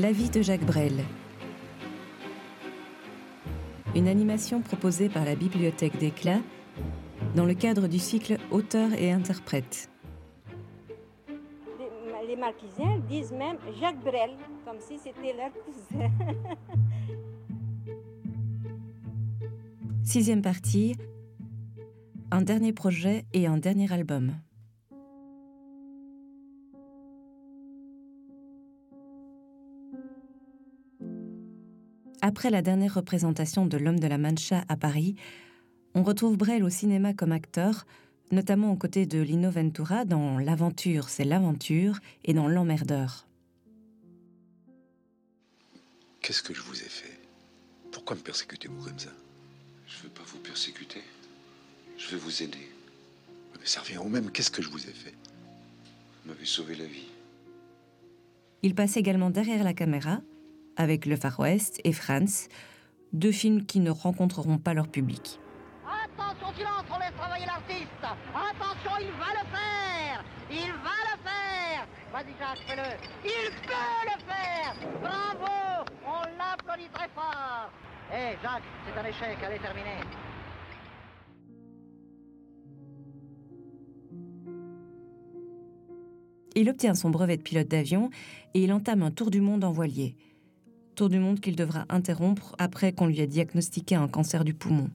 La vie de Jacques Brel. Une animation proposée par la Bibliothèque d'Éclat dans le cadre du cycle Auteur et interprète. Les Marquisiens disent même Jacques Brel, comme si c'était leur cousin. Sixième partie, un dernier projet et un dernier album. Après la dernière représentation de L'homme de la Mancha à Paris, on retrouve Brel au cinéma comme acteur, notamment aux côtés de Lino Ventura dans L'aventure, c'est l'aventure et dans L'emmerdeur. Qu'est-ce que je vous ai fait? Pourquoi me persécutez-vous comme ça? Je ne veux pas vous persécuter. Je vais vous aider. Mais ça revient au même. Qu'est-ce que je vous ai fait? Vous m'avez sauvé la vie. Il passe également derrière la caméra, avec Le Far West et Franz, deux films qui ne rencontreront pas leur public. Attention, silence, on laisse travailler l'artiste. Attention, il va le faire. Il va le faire. Vas-y, Jacques, fais-le. Il peut le faire. Bravo. On l'applaudit très fort. Hé, Jacques, c'est un échec. Allez, terminer. Il obtient son brevet de pilote d'avion et il entame un tour du monde en voilier. Tour du monde qu'il devra interrompre après qu'on lui ait diagnostiqué un cancer du poumon.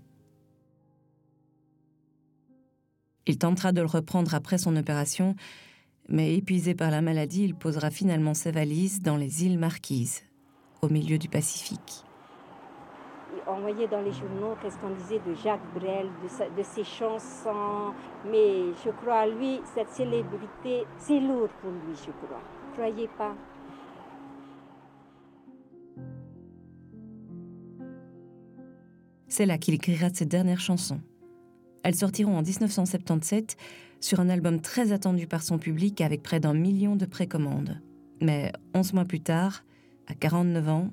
Il tentera de le reprendre après son opération, mais épuisé par la maladie, il posera finalement ses valises dans les îles Marquises, au milieu du Pacifique. On voyait dans les journaux qu'est-ce qu'on disait de Jacques Brel, de, ses chansons, mais je crois lui, cette célébrité, c'est lourd pour lui, je crois. Croyez pas. C'est là qu'il écrira ses dernières chansons. Elles sortiront en 1977 sur un album très attendu par son public avec près d'un million de précommandes. Mais 11 mois plus tard, à 49 ans,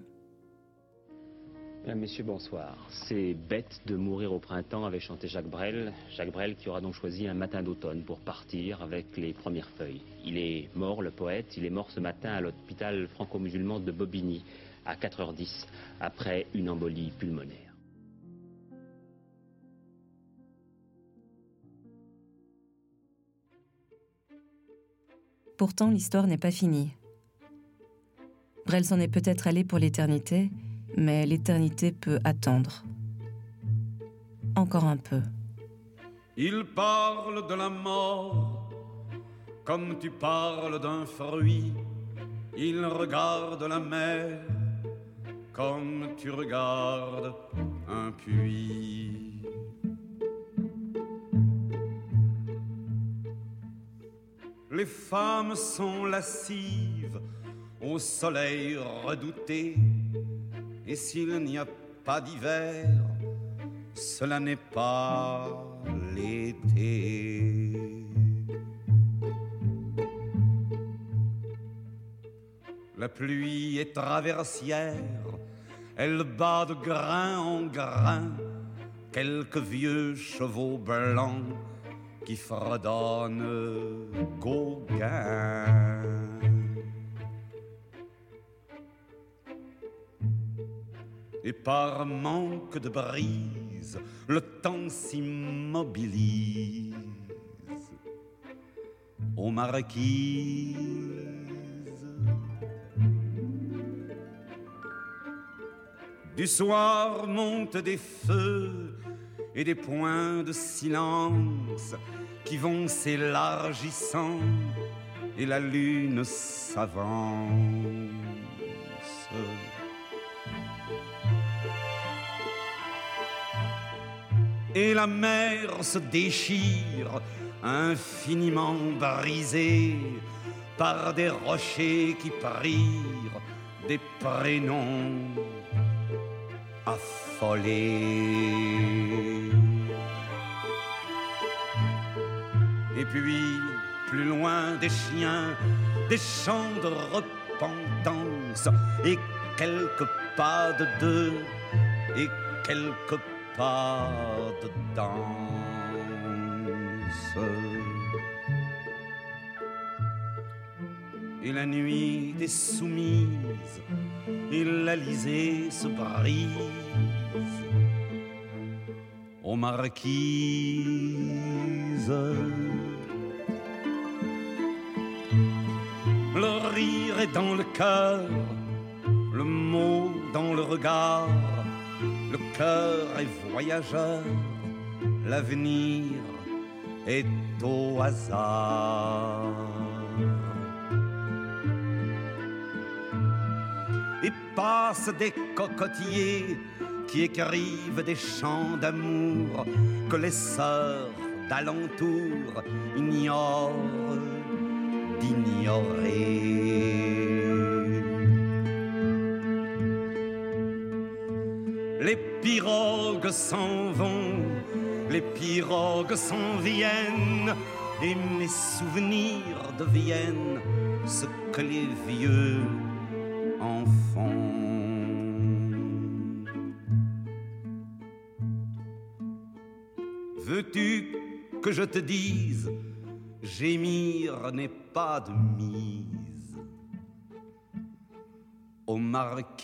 Mesdames, Messieurs, bonsoir. C'est bête de mourir au printemps, avait chanté Jacques Brel. Jacques Brel qui aura donc choisi un matin d'automne pour partir avec les premières feuilles. Il est mort, le poète, il est mort ce matin à l'hôpital franco-musulman de Bobigny, à 4h10, après une embolie pulmonaire. Pourtant, l'histoire n'est pas finie. Brel s'en est peut-être allé pour l'éternité, mais l'éternité peut attendre. Encore un peu. Il parle de la mort comme tu parles d'un fruit. Il regarde la mer comme tu regardes un puits. Les femmes sont lascives au soleil redouté et s'il n'y a pas d'hiver, cela n'est pas l'été. La pluie est traversière, elle bat de grain en grain quelques vieux chevaux blancs qui fredonnent Gauguin. et par manque de brise, le temps s'immobilise aux marquises. Du soir montent des feux et des points de silence vont s'élargissant et la lune s'avance. et la mer se déchire, infiniment brisée par des rochers qui prirent des prénoms affolés. Et puis, plus loin des chiens, des chants de repentance, et quelques pas de deux, et quelques pas de danse. Et la nuit des soumises et l'Alizé se brise. Aux marquises, rire est dans le cœur, le mot dans le regard, le cœur est voyageur, l'avenir est au hasard. Et passent des cocotiers qui écrivent des chants d'amour que les sœurs d'alentour ignorent d'ignorer. Pirogues s'en vont, les pirogues s'en viennent, et mes souvenirs deviennent ce que les vieux en font. Veux-tu que je te dise, gémir n'est pas de mise aux marquises